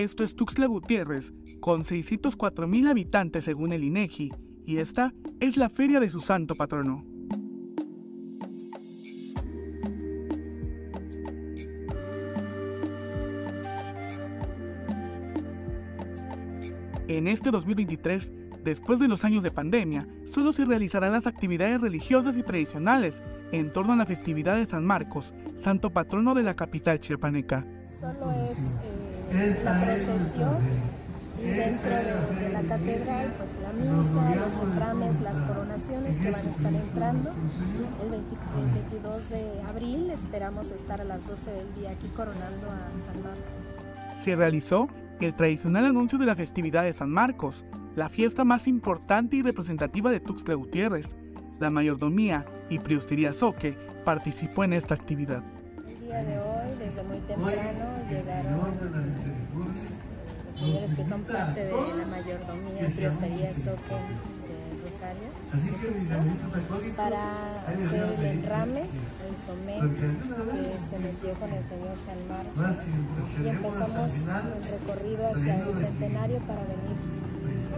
Esto es Tuxtla Gutiérrez, con 604 mil habitantes según el INEGI, y esta es la feria de su santo patrono. En este 2023, después de los años de pandemia, solo se realizarán las actividades religiosas y tradicionales en torno a la festividad de San Marcos, santo patrono de la capital chiapaneca. Solo es eh, la procesión y dentro de, la catedral, pues la misa, los entrames, las coronaciones que van a estar entrando. El, 22 de abril esperamos estar a las 12 del día aquí coronando a San Marcos. Se realizó el tradicional anuncio de la festividad de San Marcos, la fiesta más importante y representativa de Tuxtla Gutiérrez. La mayordomía y Priostería Soque participó en esta actividad. El día de hoy, desde muy temprano, señores que son parte de la mayordomía y Priostería Soque de Rosario, para hacer el enrame, el somé que se metió con el señor San Marcos y empezamos el recorrido hacia el centenario para venir.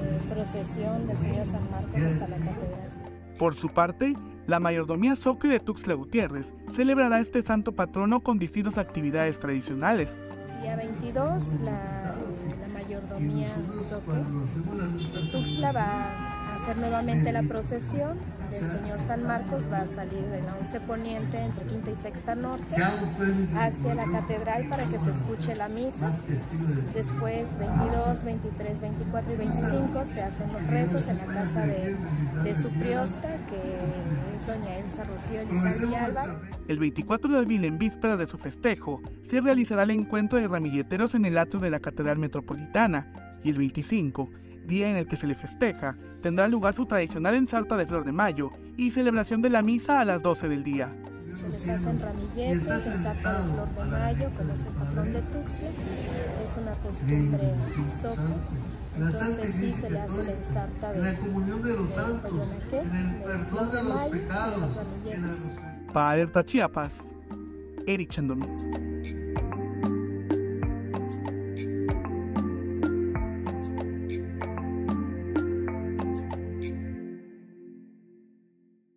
En procesión del señor San Marcos hasta la catedral. Por su parte, la mayordomía Soque de Tuxtla Gutiérrez celebrará este santo patrono con distintas actividades tradicionales. Día 22, la, la mayordomía Soque Tuxtla va hacer nuevamente la procesión del Señor San Marcos, va a salir de la 11 Poniente entre Quinta y Sexta Norte hacia la catedral para que se escuche la misa. Después 22, 23, 24 y 25 se hacen los rezos en la casa de, de su priosta, que es doña Elsa Rocío Elizalde Alba. El 24 de abril, en víspera de su festejo, se realizará el encuentro de ramilleteros en el atrio de la Catedral Metropolitana y el 25 día en el que se le festeja, tendrá lugar su tradicional ensarta de flor de mayo y celebración de la misa a las 12 del día. Se hacen ramilletes, flor de mayo, como es el patrón de Tuxtla, es una costumbre soca. Entonces sí se le hace la ensarta de, la comunión de los santos, en el perdón de los pecados. Para Alerta Chiapas, Eric.